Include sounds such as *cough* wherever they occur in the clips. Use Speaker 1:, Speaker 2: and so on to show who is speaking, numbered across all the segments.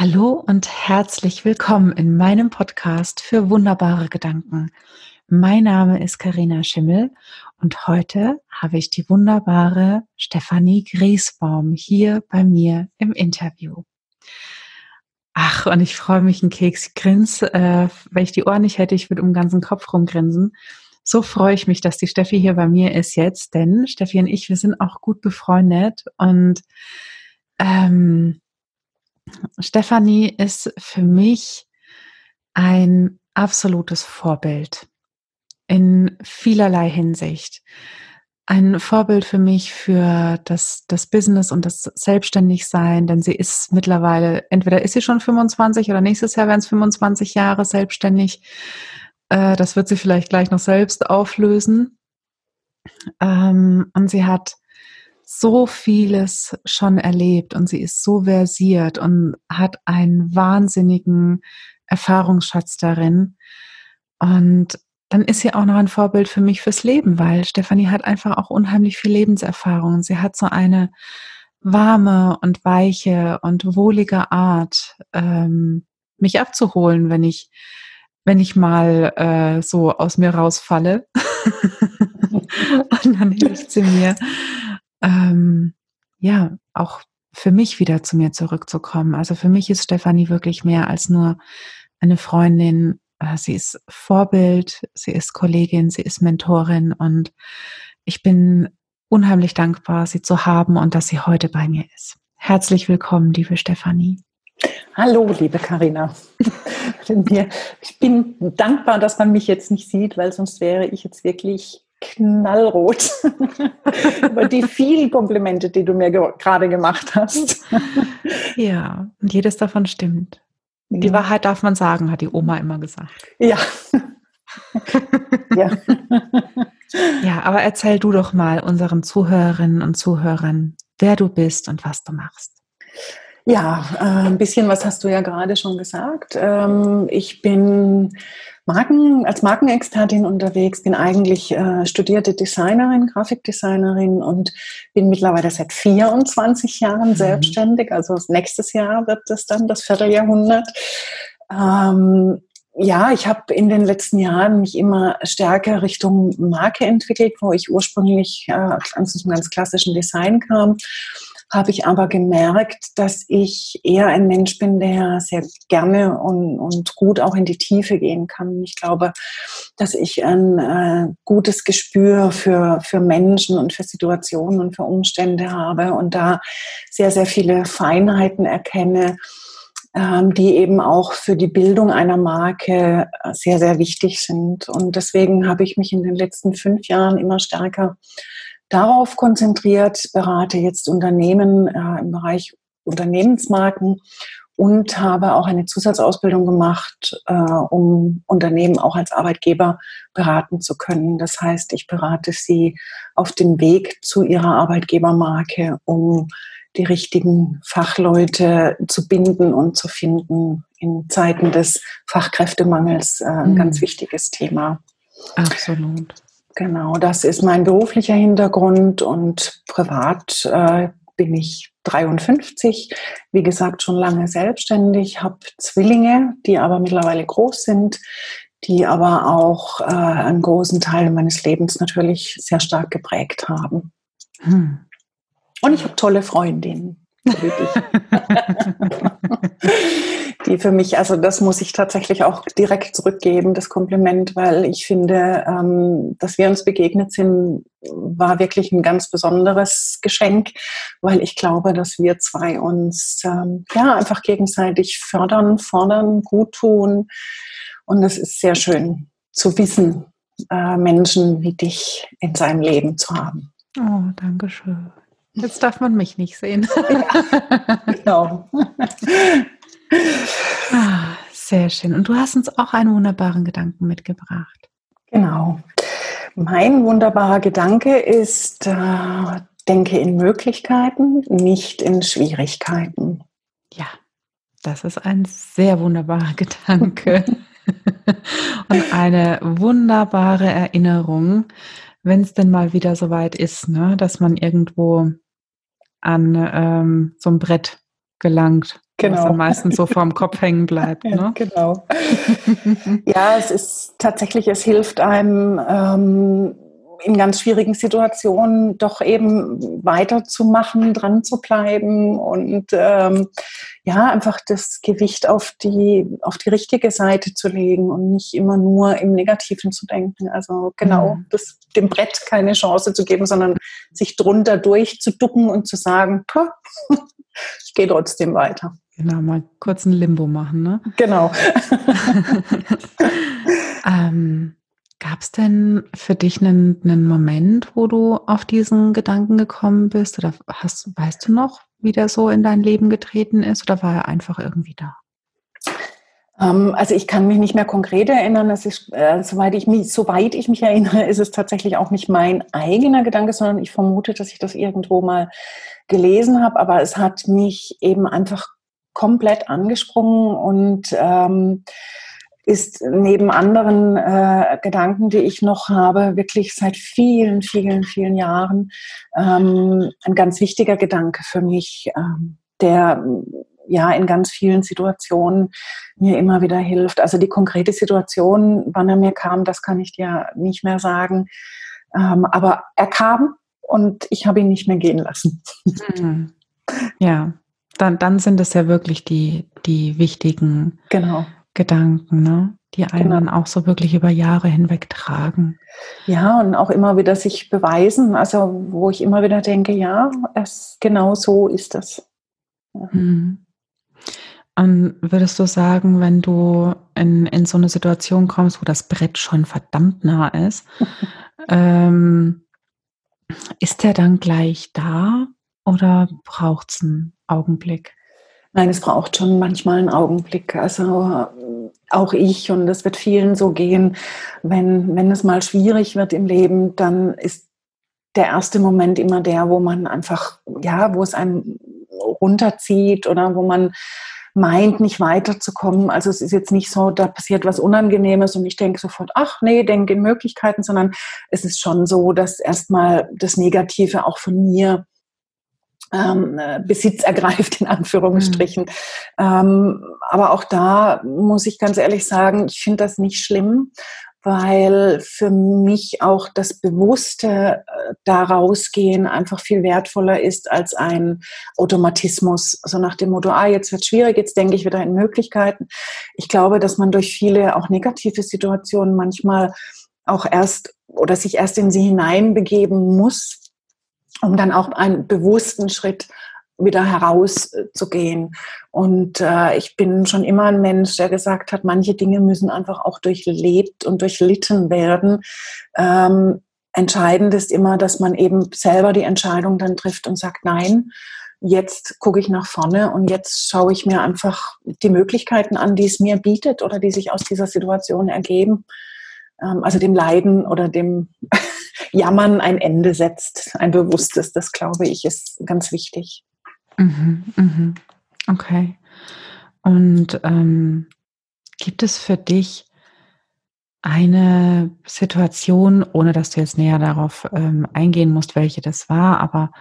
Speaker 1: Hallo und herzlich willkommen in meinem Podcast für wunderbare Gedanken. Mein Name ist Karina Schimmel und heute habe ich die wunderbare Stefanie Griesbaum hier bei mir im Interview. Ach, und ich freue mich ein Keks. Ich grins, äh, wenn ich die Ohren nicht hätte, ich würde um den ganzen Kopf rumgrinsen. So freue ich mich, dass die Steffi hier bei mir ist jetzt, denn Steffi und ich, wir sind auch gut befreundet und ähm, Stefanie ist für mich ein absolutes Vorbild in vielerlei Hinsicht. Ein Vorbild für mich für das, das Business und das Selbstständigsein, denn sie ist mittlerweile, entweder ist sie schon 25 oder nächstes Jahr werden es 25 Jahre selbstständig. Äh, das wird sie vielleicht gleich noch selbst auflösen. Ähm, und sie hat so vieles schon erlebt und sie ist so versiert und hat einen wahnsinnigen Erfahrungsschatz darin. Und dann ist sie auch noch ein Vorbild für mich fürs Leben, weil Stefanie hat einfach auch unheimlich viel Lebenserfahrung. Sie hat so eine warme und weiche und wohlige Art, ähm, mich abzuholen, wenn ich, wenn ich mal äh, so aus mir rausfalle. *laughs* und dann hilft sie mir ähm, ja, auch für mich wieder zu mir zurückzukommen. Also für mich ist Stefanie wirklich mehr als nur eine Freundin. Äh, sie ist Vorbild, sie ist Kollegin, sie ist Mentorin und ich bin unheimlich dankbar, sie zu haben und dass sie heute bei mir ist. Herzlich willkommen, liebe Stefanie.
Speaker 2: Hallo, liebe Karina. *laughs* Ich bin dankbar, dass man mich jetzt nicht sieht, weil sonst wäre ich jetzt wirklich knallrot *laughs* über die vielen Komplimente, die du mir ge gerade gemacht hast.
Speaker 1: ja, und jedes davon stimmt. Ja. Die Wahrheit darf man sagen, hat die Oma immer gesagt.
Speaker 2: Ja.
Speaker 1: ja. *laughs* ja, aber erzähl du doch mal unseren Zuhörerinnen und Zuhörern, wer du bist und was du machst.
Speaker 2: Ja, äh, ein bisschen was hast du ja gerade schon gesagt. Ähm, ich bin Marken, als Markenexpertin unterwegs, bin eigentlich äh, studierte Designerin, Grafikdesignerin und bin mittlerweile seit 24 Jahren mhm. selbstständig. Also nächstes Jahr wird das dann das Vierteljahrhundert. Ähm, ja, ich habe in den letzten Jahren mich immer stärker Richtung Marke entwickelt, wo ich ursprünglich äh, aus einem ganz klassischen Design kam habe ich aber gemerkt, dass ich eher ein Mensch bin, der sehr gerne und, und gut auch in die Tiefe gehen kann. Ich glaube, dass ich ein äh, gutes Gespür für, für Menschen und für Situationen und für Umstände habe und da sehr, sehr viele Feinheiten erkenne, ähm, die eben auch für die Bildung einer Marke sehr, sehr wichtig sind. Und deswegen habe ich mich in den letzten fünf Jahren immer stärker darauf konzentriert, berate jetzt Unternehmen äh, im Bereich Unternehmensmarken und habe auch eine Zusatzausbildung gemacht, äh, um Unternehmen auch als Arbeitgeber beraten zu können. Das heißt, ich berate sie auf dem Weg zu ihrer Arbeitgebermarke, um die richtigen Fachleute zu binden und zu finden in Zeiten des Fachkräftemangels. Äh, ein mhm. ganz wichtiges Thema.
Speaker 1: Absolut.
Speaker 2: Genau, das ist mein beruflicher Hintergrund und privat äh, bin ich 53, wie gesagt schon lange selbstständig, habe Zwillinge, die aber mittlerweile groß sind, die aber auch äh, einen großen Teil meines Lebens natürlich sehr stark geprägt haben. Hm. Und ich habe tolle Freundinnen. *laughs* die für mich, also das muss ich tatsächlich auch direkt zurückgeben, das Kompliment, weil ich finde, ähm, dass wir uns begegnet sind, war wirklich ein ganz besonderes Geschenk, weil ich glaube, dass wir zwei uns ähm, ja einfach gegenseitig fördern, fordern, gut tun. Und es ist sehr schön zu wissen, äh, Menschen wie dich in seinem Leben zu haben.
Speaker 1: Oh, danke schön. Jetzt darf man mich nicht sehen. Ja, genau. *laughs* ah, sehr schön. Und du hast uns auch einen wunderbaren Gedanken mitgebracht.
Speaker 2: Genau. Mein wunderbarer Gedanke ist, äh, denke in Möglichkeiten, nicht in Schwierigkeiten.
Speaker 1: Ja, das ist ein sehr wunderbarer *laughs* Gedanke. Und eine wunderbare Erinnerung, wenn es denn mal wieder soweit ist, ne, dass man irgendwo an ähm, so ein Brett gelangt genau. was am meisten so vor dem Kopf hängen bleibt. *laughs* Ne?
Speaker 2: Ja, genau. *laughs* ja, es ist tatsächlich, es hilft einem, ähm, in ganz schwierigen Situationen doch eben weiterzumachen, dran zu bleiben und ähm, ja, einfach das Gewicht auf die, auf die richtige Seite zu legen und nicht immer nur im Negativen zu denken. Also genau, mhm. das, dem Brett keine Chance zu geben, sondern sich drunter durchzuducken und zu sagen, *laughs* ich gehe trotzdem weiter.
Speaker 1: Genau, mal kurz ein Limbo machen, ne?
Speaker 2: Genau. *laughs*
Speaker 1: ähm, Gab es denn für dich einen, einen Moment, wo du auf diesen Gedanken gekommen bist? Oder hast, weißt du noch, wie der so in dein Leben getreten ist? Oder war er einfach irgendwie da?
Speaker 2: Ähm, also ich kann mich nicht mehr konkret erinnern. Es ist, äh, soweit, ich mich, soweit ich mich erinnere, ist es tatsächlich auch nicht mein eigener Gedanke, sondern ich vermute, dass ich das irgendwo mal gelesen habe. Aber es hat mich eben einfach komplett angesprungen und ähm, ist neben anderen äh, Gedanken, die ich noch habe, wirklich seit vielen, vielen, vielen Jahren ähm, ein ganz wichtiger Gedanke für mich, ähm, der ja in ganz vielen Situationen mir immer wieder hilft. Also die konkrete Situation, wann er mir kam, das kann ich dir nicht mehr sagen. Ähm, aber er kam und ich habe ihn nicht mehr gehen lassen.
Speaker 1: Mhm. Ja, dann, dann sind es ja wirklich die, die wichtigen genau. Gedanken, ne? die einen genau. auch so wirklich über Jahre hinweg tragen.
Speaker 2: Ja, und auch immer wieder sich beweisen, also wo ich immer wieder denke, ja, es, genau so ist das. Ja.
Speaker 1: Hm. Und würdest du sagen, wenn du in, in so eine Situation kommst, wo das Brett schon verdammt nah ist, *laughs* ähm, ist der dann gleich da oder braucht es einen Augenblick?
Speaker 2: Nein, es braucht schon manchmal einen Augenblick. Also auch ich, und das wird vielen so gehen, wenn, wenn es mal schwierig wird im Leben, dann ist der erste Moment immer der, wo man einfach, ja, wo es einem runterzieht oder wo man meint, nicht weiterzukommen. Also es ist jetzt nicht so, da passiert was Unangenehmes und ich denke sofort, ach nee, denke in Möglichkeiten, sondern es ist schon so, dass erstmal das Negative auch von mir ähm, äh, Besitz ergreift, in Anführungsstrichen. Mhm. Ähm, aber auch da muss ich ganz ehrlich sagen, ich finde das nicht schlimm, weil für mich auch das bewusste äh, da rausgehen einfach viel wertvoller ist als ein Automatismus. So nach dem Motto, ah, jetzt wird schwierig, jetzt denke ich wieder in Möglichkeiten. Ich glaube, dass man durch viele auch negative Situationen manchmal auch erst oder sich erst in sie hineinbegeben muss, um dann auch einen bewussten Schritt wieder herauszugehen. Und äh, ich bin schon immer ein Mensch, der gesagt hat, manche Dinge müssen einfach auch durchlebt und durchlitten werden. Ähm, entscheidend ist immer, dass man eben selber die Entscheidung dann trifft und sagt, nein, jetzt gucke ich nach vorne und jetzt schaue ich mir einfach die Möglichkeiten an, die es mir bietet oder die sich aus dieser Situation ergeben. Ähm, also dem Leiden oder dem Jammern ein Ende setzt, ein bewusstes. Das glaube ich ist ganz wichtig.
Speaker 1: Mhm, mhm. Okay. Und ähm, gibt es für dich eine Situation, ohne dass du jetzt näher darauf ähm, eingehen musst, welche das war, aber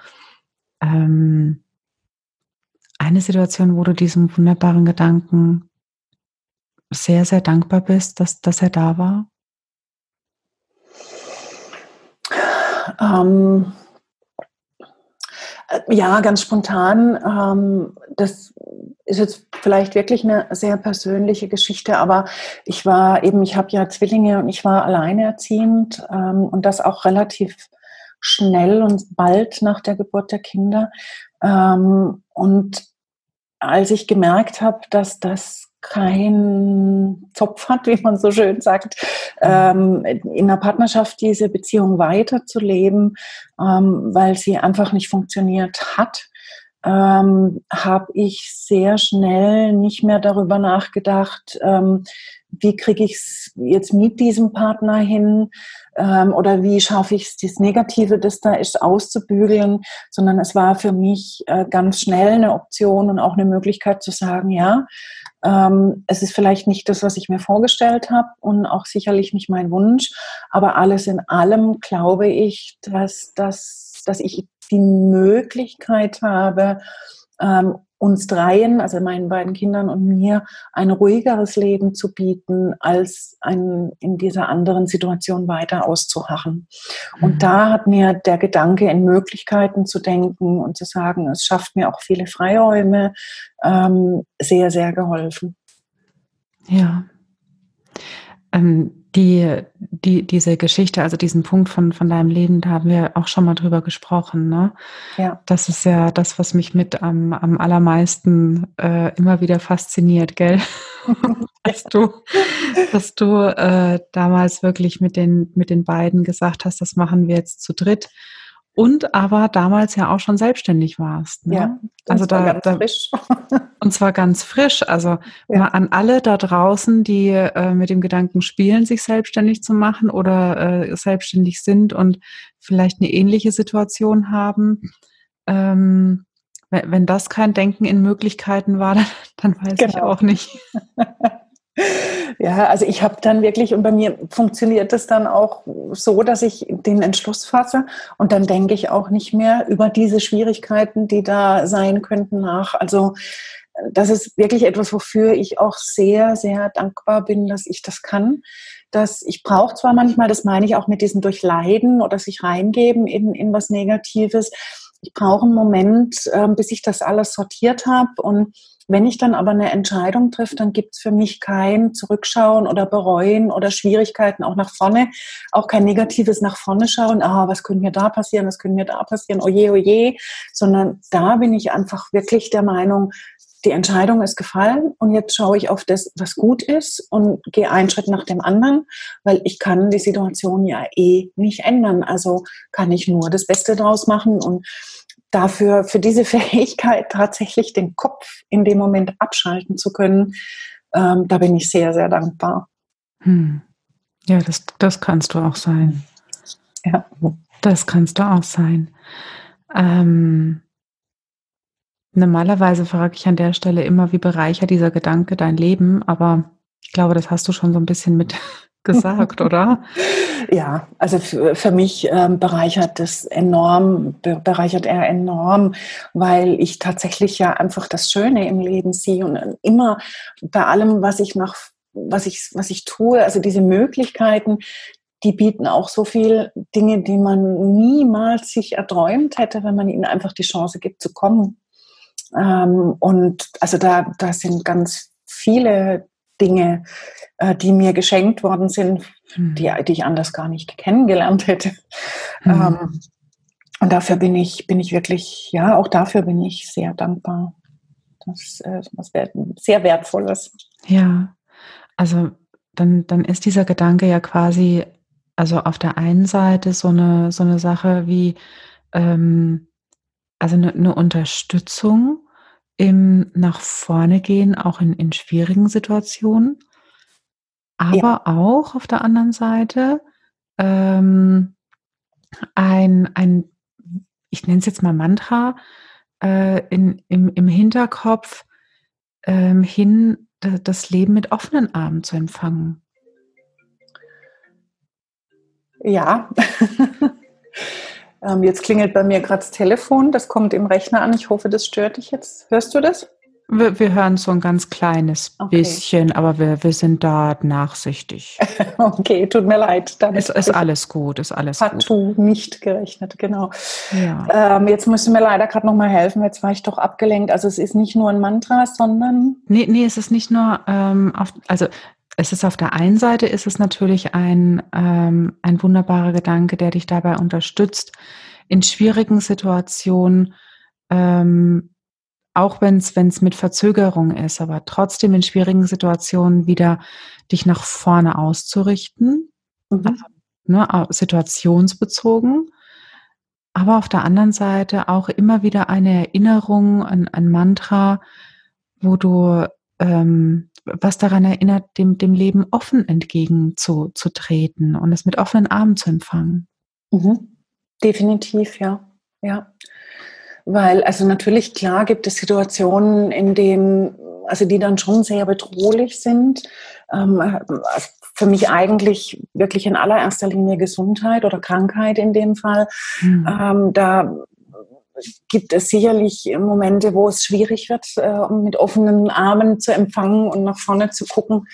Speaker 1: ähm, eine Situation, wo du diesem wunderbaren Gedanken sehr, sehr dankbar bist, dass, dass er da war?
Speaker 2: Ähm, äh, ja, ganz spontan. Ähm, das ist jetzt vielleicht wirklich eine sehr persönliche Geschichte, aber ich war eben, ich habe ja Zwillinge und ich war alleinerziehend ähm, und das auch relativ schnell und bald nach der Geburt der Kinder. Ähm, und als ich gemerkt habe, dass das kein Zopf hat, wie man so schön sagt, ähm, in einer Partnerschaft diese Beziehung weiterzuleben, ähm, weil sie einfach nicht funktioniert hat, ähm, habe ich sehr schnell nicht mehr darüber nachgedacht, ähm, wie kriege ich es jetzt mit diesem Partner hin ähm, oder wie schaffe ich es, das Negative, das da ist, auszubügeln, sondern es war für mich äh, ganz schnell eine Option und auch eine Möglichkeit zu sagen, ja, ähm, es ist vielleicht nicht das, was ich mir vorgestellt habe und auch sicherlich nicht mein Wunsch, aber alles in allem glaube ich, dass, dass, dass ich die Möglichkeit habe, ähm, uns dreien, also meinen beiden Kindern und mir, ein ruhigeres Leben zu bieten, als ein, in dieser anderen Situation weiter auszuharren. Mhm. Und da hat mir der Gedanke, in Möglichkeiten zu denken und zu sagen, es schafft mir auch viele Freiräume, ähm, sehr, sehr geholfen.
Speaker 1: Ja. Ähm, die, die, diese Geschichte, also diesen Punkt von, von deinem Leben, da haben wir auch schon mal drüber gesprochen. Ne? Ja. Das ist ja das, was mich mit am, am allermeisten äh, immer wieder fasziniert, gell? *laughs* dass du, dass du äh, damals wirklich mit den, mit den beiden gesagt hast, das machen wir jetzt zu dritt und aber damals ja auch schon selbstständig warst. Ne? Ja, also da, ganz da, frisch. *laughs* und zwar ganz frisch. Also ja. mal an alle da draußen, die äh, mit dem Gedanken spielen, sich selbstständig zu machen oder äh, selbstständig sind und vielleicht eine ähnliche Situation haben. Ähm, wenn das kein Denken in Möglichkeiten war, dann, *laughs* dann weiß genau. ich auch nicht. *laughs*
Speaker 2: Ja, also ich habe dann wirklich, und bei mir funktioniert es dann auch so, dass ich den Entschluss fasse und dann denke ich auch nicht mehr über diese Schwierigkeiten, die da sein könnten, nach. Also das ist wirklich etwas, wofür ich auch sehr, sehr dankbar bin, dass ich das kann. Dass ich brauche zwar manchmal, das meine ich auch mit diesem Durchleiden oder sich reingeben in, in was Negatives. Ich brauche einen Moment, äh, bis ich das alles sortiert habe und wenn ich dann aber eine Entscheidung treffe, dann gibt es für mich kein Zurückschauen oder Bereuen oder Schwierigkeiten auch nach vorne, auch kein negatives nach vorne schauen, ah, was könnte mir da passieren, was könnte mir da passieren, oje, oje, sondern da bin ich einfach wirklich der Meinung, die Entscheidung ist gefallen und jetzt schaue ich auf das, was gut ist und gehe einen Schritt nach dem anderen, weil ich kann die Situation ja eh nicht ändern. Also kann ich nur das Beste draus machen und dafür, für diese *laughs* Fähigkeit tatsächlich den Kopf in dem Moment abschalten zu können, ähm, da bin ich sehr, sehr dankbar.
Speaker 1: Hm. Ja, das, das kannst du auch sein. Ja. Das kannst du auch sein. Ähm, normalerweise frage ich an der Stelle immer, wie bereichert dieser Gedanke dein Leben, aber ich glaube, das hast du schon so ein bisschen mit *laughs* gesagt, oder? *laughs*
Speaker 2: Ja, also für, für mich ähm, bereichert das enorm, be bereichert er enorm, weil ich tatsächlich ja einfach das Schöne im Leben sehe und immer bei allem, was ich nach, was ich, was ich tue, also diese Möglichkeiten, die bieten auch so viel Dinge, die man niemals sich erträumt hätte, wenn man ihnen einfach die Chance gibt zu kommen. Ähm, und also da, da sind ganz viele Dinge, äh, die mir geschenkt worden sind, mhm. die, die ich anders gar nicht kennengelernt hätte. Mhm. Ähm, und dafür bin ich, bin ich wirklich, ja, auch dafür bin ich sehr dankbar. Das äh, ist was sehr Wertvolles.
Speaker 1: Ja, also dann, dann ist dieser Gedanke ja quasi, also auf der einen Seite so eine, so eine Sache wie, ähm, also eine, eine Unterstützung im nach vorne gehen, auch in, in schwierigen Situationen. Aber ja. auch auf der anderen Seite ähm, ein, ein, ich nenne es jetzt mal Mantra, äh, in, im, im Hinterkopf ähm, hin, das Leben mit offenen Armen zu empfangen.
Speaker 2: Ja. *laughs* Ähm, jetzt klingelt bei mir gerade das Telefon, das kommt im Rechner an. Ich hoffe, das stört dich jetzt. Hörst du das?
Speaker 1: Wir, wir hören so ein ganz kleines okay. bisschen, aber wir, wir sind da nachsichtig. *laughs*
Speaker 2: okay, tut mir leid.
Speaker 1: Damit es ist alles gut, ist alles
Speaker 2: partout gut. nicht gerechnet, genau. Ja. Ähm, jetzt müssen wir leider gerade noch mal helfen, jetzt war ich doch abgelenkt. Also es ist nicht nur ein Mantra, sondern...
Speaker 1: Nee, nee, es ist nicht nur, ähm, auf, also es ist auf der einen Seite ist es natürlich ein, ähm, ein wunderbarer Gedanke, der dich dabei unterstützt, in schwierigen Situationen, ähm, auch wenn es mit Verzögerung ist, aber trotzdem in schwierigen Situationen wieder dich nach vorne auszurichten, mhm. also, ne, situationsbezogen. Aber auf der anderen Seite auch immer wieder eine Erinnerung, ein, ein Mantra, wo du ähm, was daran erinnert, dem, dem Leben offen entgegenzutreten und es mit offenen Armen zu empfangen.
Speaker 2: Mhm. Definitiv, ja. Ja. Weil, also natürlich, klar gibt es Situationen, in denen, also die dann schon sehr bedrohlich sind. Ähm, für mich eigentlich wirklich in allererster Linie Gesundheit oder Krankheit in dem Fall. Mhm. Ähm, da gibt es sicherlich Momente, wo es schwierig wird, äh, mit offenen Armen zu empfangen und nach vorne zu gucken.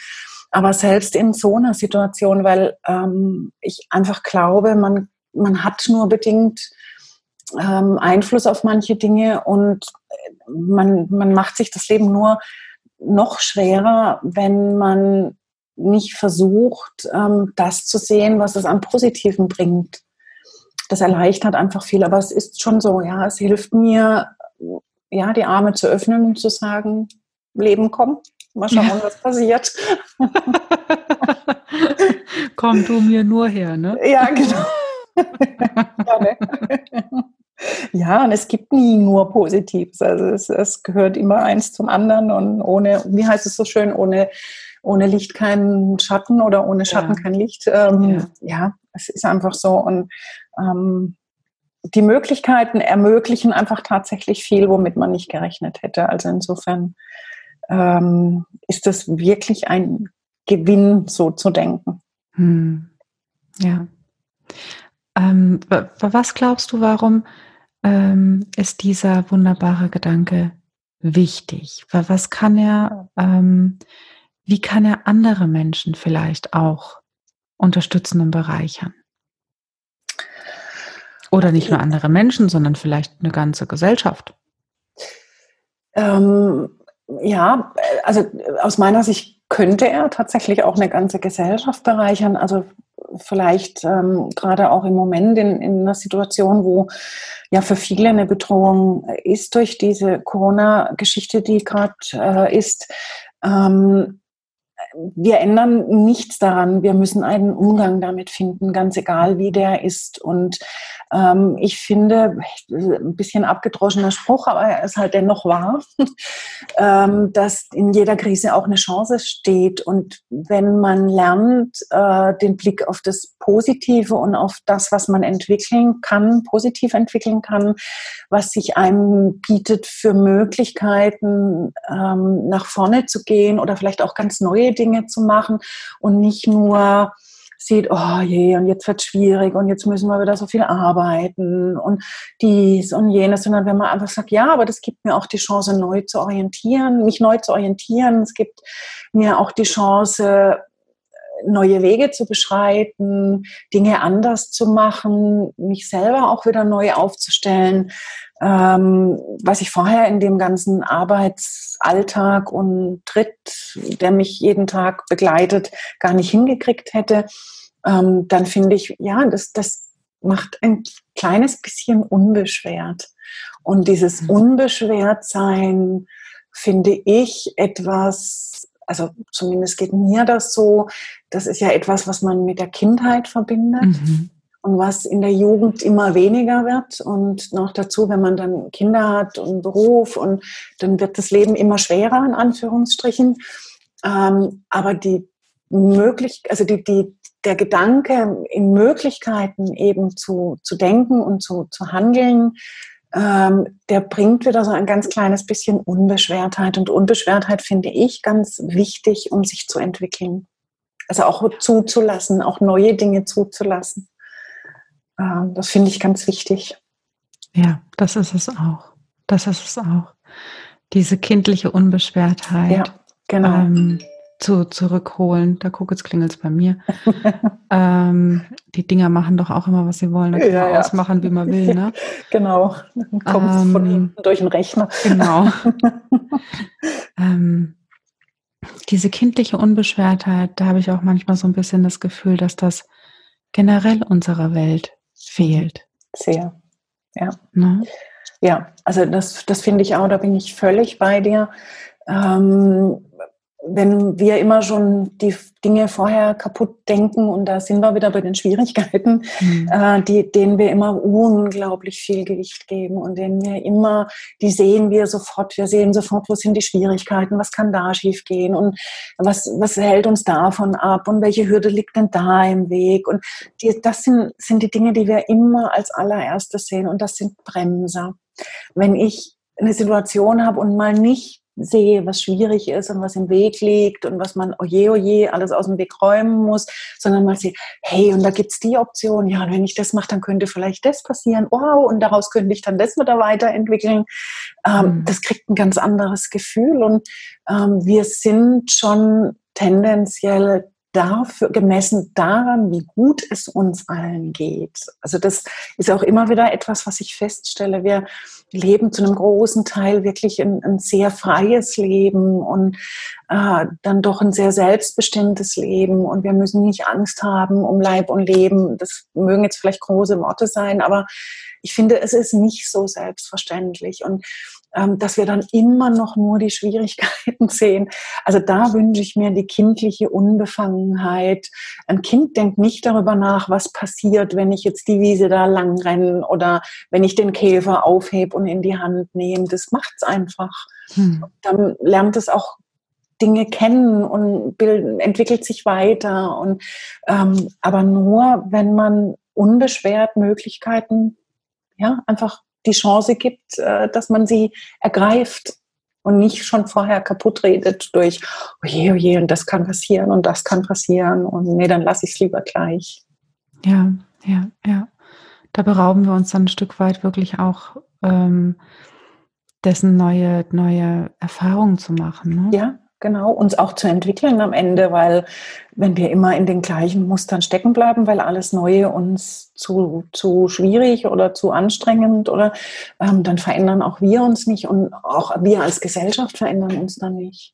Speaker 2: Aber selbst in so einer Situation, weil ähm, ich einfach glaube, man, man hat nur bedingt ähm, Einfluss auf manche Dinge und man, man macht sich das Leben nur noch schwerer, wenn man nicht versucht, ähm, das zu sehen, was es an Positiven bringt. Das erleichtert einfach viel, aber es ist schon so, ja, es hilft mir, ja, die Arme zu öffnen und zu sagen, Leben kommt. Mal schauen, ja. was passiert. *laughs*
Speaker 1: Komm du mir nur her, ne?
Speaker 2: Ja, genau. *laughs* ja, ne? ja, und es gibt nie nur Positives. Also es, es, gehört immer eins zum anderen und ohne, wie heißt es so schön, ohne, ohne Licht kein Schatten oder ohne Schatten ja. kein Licht. Ähm, ja. ja. Es ist einfach so. Und ähm, die Möglichkeiten ermöglichen einfach tatsächlich viel, womit man nicht gerechnet hätte. Also insofern ähm, ist das wirklich ein Gewinn, so zu denken. Hm.
Speaker 1: Ja. Ähm, was glaubst du, warum ähm, ist dieser wunderbare Gedanke wichtig? Was kann er, ähm, wie kann er andere Menschen vielleicht auch unterstützen und bereichern? Oder nicht nur andere Menschen, sondern vielleicht eine ganze Gesellschaft?
Speaker 2: Ähm, ja, also aus meiner Sicht könnte er tatsächlich auch eine ganze Gesellschaft bereichern. Also vielleicht ähm, gerade auch im Moment in, in einer Situation, wo ja für viele eine Bedrohung ist durch diese Corona-Geschichte, die gerade äh, ist. Ähm, wir ändern nichts daran. Wir müssen einen Umgang damit finden, ganz egal wie der ist. Und ähm, ich finde, ein bisschen abgedroschener Spruch, aber er ist halt dennoch wahr, *laughs* ähm, dass in jeder Krise auch eine Chance steht. Und wenn man lernt, äh, den Blick auf das Positive und auf das, was man entwickeln kann, positiv entwickeln kann, was sich einem bietet für Möglichkeiten, ähm, nach vorne zu gehen oder vielleicht auch ganz neue Dinge zu machen und nicht nur sieht, oh je, und jetzt wird schwierig und jetzt müssen wir wieder so viel arbeiten und dies und jenes, sondern wenn man einfach sagt, ja, aber das gibt mir auch die Chance, neu zu orientieren, mich neu zu orientieren. Es gibt mir auch die Chance, neue Wege zu beschreiten, Dinge anders zu machen, mich selber auch wieder neu aufzustellen, ähm, was ich vorher in dem ganzen Arbeitsalltag und Tritt, der mich jeden Tag begleitet, gar nicht hingekriegt hätte, ähm, dann finde ich, ja, das, das macht ein kleines bisschen unbeschwert. Und dieses mhm. Unbeschwertsein finde ich etwas, also zumindest geht mir das so, das ist ja etwas, was man mit der Kindheit verbindet. Mhm und was in der Jugend immer weniger wird. Und noch dazu, wenn man dann Kinder hat und Beruf und dann wird das Leben immer schwerer, in Anführungsstrichen. Ähm, aber die möglich, also die, die, der Gedanke, in Möglichkeiten eben zu, zu denken und zu, zu handeln, ähm, der bringt wieder so ein ganz kleines bisschen Unbeschwertheit. Und Unbeschwertheit finde ich ganz wichtig, um sich zu entwickeln. Also auch zuzulassen, auch neue Dinge zuzulassen. Ähm, das finde ich ganz wichtig.
Speaker 1: Ja, das ist es auch. Das ist es auch. Diese kindliche Unbeschwertheit. Ja, genau. Ähm, zu, zurückholen. Da guck, jetzt klingelt es bei mir. *laughs* ähm, die Dinger machen doch auch immer, was sie wollen. Da kann ja, man ja. ausmachen, wie man will. Ne? *laughs*
Speaker 2: genau. Kommt ähm, von hinten durch den Rechner.
Speaker 1: genau. *laughs* ähm, diese kindliche Unbeschwertheit, da habe ich auch manchmal so ein bisschen das Gefühl, dass das generell unserer Welt fehlt.
Speaker 2: Sehr, ja. Ne? Ja, also das, das finde ich auch, da bin ich völlig bei dir. Ähm, wenn wir immer schon die Dinge vorher kaputt denken und da sind wir wieder bei den Schwierigkeiten, mhm. äh, die, denen wir immer unglaublich viel Gewicht geben und denen wir immer, die sehen wir sofort, wir sehen sofort, wo sind die Schwierigkeiten, was kann da schiefgehen und was, was hält uns davon ab und welche Hürde liegt denn da im Weg und die, das sind, sind die Dinge, die wir immer als allererstes sehen und das sind Bremser. Wenn ich eine Situation habe und mal nicht sehe, was schwierig ist und was im Weg liegt und was man oje oje alles aus dem Weg räumen muss, sondern mal sehe, hey, und da gibt's die Option, ja, und wenn ich das mache, dann könnte vielleicht das passieren, wow, und daraus könnte ich dann das wieder weiterentwickeln. Ähm, mhm. Das kriegt ein ganz anderes Gefühl und ähm, wir sind schon tendenziell dafür, gemessen daran, wie gut es uns allen geht. Also das ist auch immer wieder etwas, was ich feststelle. Wir leben zu einem großen Teil wirklich ein, ein sehr freies Leben und äh, dann doch ein sehr selbstbestimmtes Leben und wir müssen nicht Angst haben um Leib und Leben. Das mögen jetzt vielleicht große Worte sein, aber ich finde, es ist nicht so selbstverständlich. Und ähm, dass wir dann immer noch nur die Schwierigkeiten *laughs* sehen. Also da wünsche ich mir die kindliche Unbefangenheit. Ein Kind denkt nicht darüber nach, was passiert, wenn ich jetzt die Wiese da lang renne oder wenn ich den Käfer aufhebe und in die Hand nehme. Das macht es einfach. Hm. Dann lernt es auch Dinge kennen und bild, entwickelt sich weiter. Und, ähm, aber nur, wenn man unbeschwert Möglichkeiten ja, einfach die Chance gibt, äh, dass man sie ergreift und nicht schon vorher kaputt redet durch, oh je, oh je, und das kann passieren und das kann passieren und nee, dann lasse ich es lieber gleich.
Speaker 1: Ja, ja, ja. Da berauben wir uns dann ein Stück weit wirklich auch ähm, dessen neue, neue Erfahrungen zu machen.
Speaker 2: Ne? Ja, genau, uns auch zu entwickeln am Ende, weil wenn wir immer in den gleichen Mustern stecken bleiben, weil alles Neue uns zu, zu schwierig oder zu anstrengend oder ähm, dann verändern auch wir uns nicht und auch wir als Gesellschaft verändern uns dann nicht.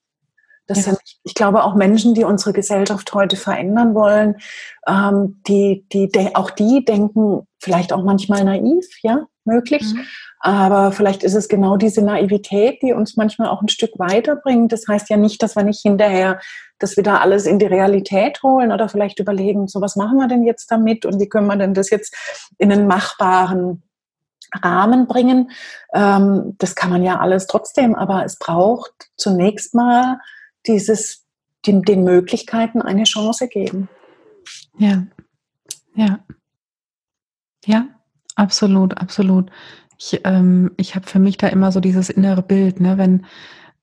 Speaker 2: Das ja. sind, ich glaube, auch Menschen, die unsere Gesellschaft heute verändern wollen, ähm, die, die, auch die denken vielleicht auch manchmal naiv, ja, möglich. Mhm. Aber vielleicht ist es genau diese Naivität, die uns manchmal auch ein Stück weiterbringt. Das heißt ja nicht, dass wir nicht hinterher das wieder alles in die Realität holen oder vielleicht überlegen, so was machen wir denn jetzt damit und wie können wir denn das jetzt in einen machbaren Rahmen bringen. Ähm, das kann man ja alles trotzdem, aber es braucht zunächst mal dieses, den, den Möglichkeiten eine Chance geben.
Speaker 1: Ja, ja, ja, absolut, absolut. Ich, ähm, ich habe für mich da immer so dieses innere Bild, ne? wenn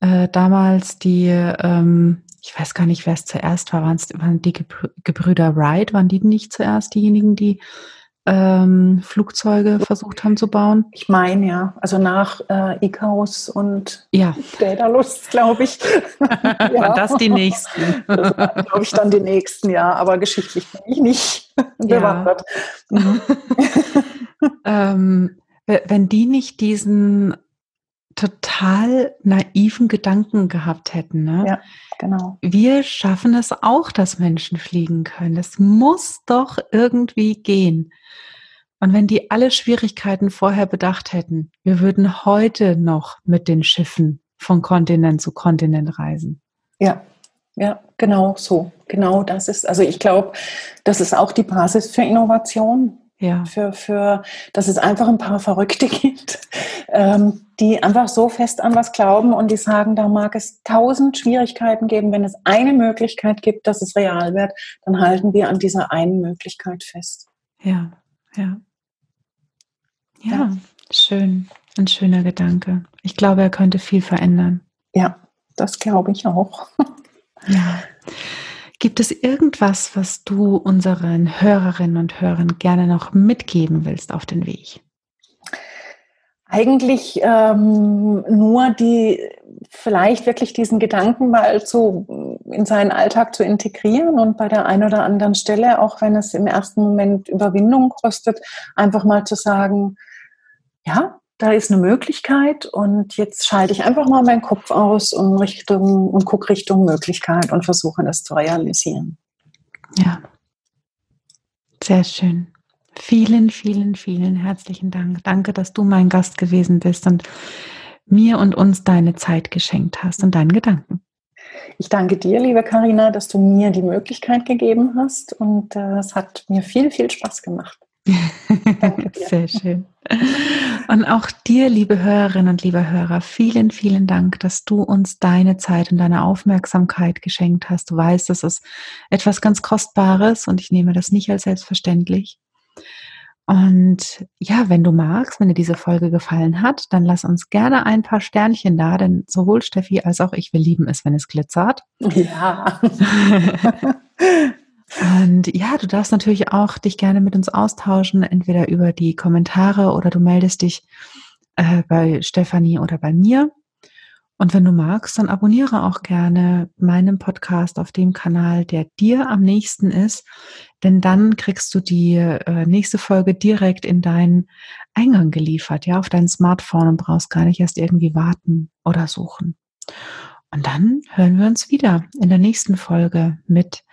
Speaker 1: äh, damals die, ähm, ich weiß gar nicht, wer es zuerst war, waren es waren die Gebrüder Wright, waren die nicht zuerst diejenigen, die ähm, Flugzeuge versucht haben zu bauen?
Speaker 2: Ich meine ja, also nach äh, Icarus und
Speaker 1: ja.
Speaker 2: Daedalus, glaube ich.
Speaker 1: ja. *laughs* Waren das die nächsten?
Speaker 2: glaube ich dann die nächsten, ja, aber geschichtlich bin ich nicht bewandert. Ja. Mhm. *laughs*
Speaker 1: ähm, wenn die nicht diesen total naiven Gedanken gehabt hätten, ne?
Speaker 2: Ja, genau.
Speaker 1: Wir schaffen es auch, dass Menschen fliegen können. Es muss doch irgendwie gehen. Und wenn die alle Schwierigkeiten vorher bedacht hätten, wir würden heute noch mit den Schiffen von Kontinent zu Kontinent reisen.
Speaker 2: Ja, ja, genau so. Genau das ist, also ich glaube, das ist auch die Basis für Innovation. Ja. Für, für, dass es einfach ein paar Verrückte *laughs* gibt, ähm, die einfach so fest an was glauben und die sagen, da mag es tausend Schwierigkeiten geben. Wenn es eine Möglichkeit gibt, dass es real wird, dann halten wir an dieser einen Möglichkeit fest.
Speaker 1: Ja, ja. Ja, ja. schön. Ein schöner Gedanke. Ich glaube, er könnte viel verändern.
Speaker 2: Ja, das glaube ich auch.
Speaker 1: Ja. *laughs* Gibt es irgendwas, was du unseren Hörerinnen und Hörern gerne noch mitgeben willst auf den Weg?
Speaker 2: Eigentlich ähm, nur die, vielleicht wirklich diesen Gedanken mal zu, in seinen Alltag zu integrieren und bei der einen oder anderen Stelle, auch wenn es im ersten Moment Überwindung kostet, einfach mal zu sagen, ja, da ist eine Möglichkeit und jetzt schalte ich einfach mal meinen Kopf aus und Richtung und gucke Richtung Möglichkeit und versuche das zu realisieren.
Speaker 1: Ja, sehr schön. Vielen, vielen, vielen herzlichen Dank. Danke, dass du mein Gast gewesen bist und mir und uns deine Zeit geschenkt hast und deinen Gedanken.
Speaker 2: Ich danke dir, liebe Karina, dass du mir die Möglichkeit gegeben hast und äh, es hat mir viel, viel Spaß gemacht. *laughs*
Speaker 1: Sehr schön. Und auch dir, liebe Hörerinnen und liebe Hörer, vielen, vielen Dank, dass du uns deine Zeit und deine Aufmerksamkeit geschenkt hast. Du weißt, das ist etwas ganz Kostbares und ich nehme das nicht als selbstverständlich. Und ja, wenn du magst, wenn dir diese Folge gefallen hat, dann lass uns gerne ein paar Sternchen da, denn sowohl Steffi als auch ich, wir lieben es, wenn es glitzert.
Speaker 2: Ja. *laughs*
Speaker 1: Und ja, du darfst natürlich auch dich gerne mit uns austauschen, entweder über die Kommentare oder du meldest dich äh, bei Stefanie oder bei mir. Und wenn du magst, dann abonniere auch gerne meinen Podcast auf dem Kanal, der dir am nächsten ist, denn dann kriegst du die äh, nächste Folge direkt in deinen Eingang geliefert, ja, auf dein Smartphone und brauchst gar nicht erst irgendwie warten oder suchen. Und dann hören wir uns wieder in der nächsten Folge mit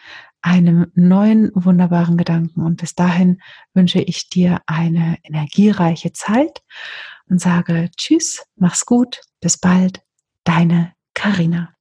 Speaker 1: einem neuen wunderbaren Gedanken. Und bis dahin wünsche ich dir eine energiereiche Zeit und sage Tschüss, mach's gut, bis bald, deine Karina.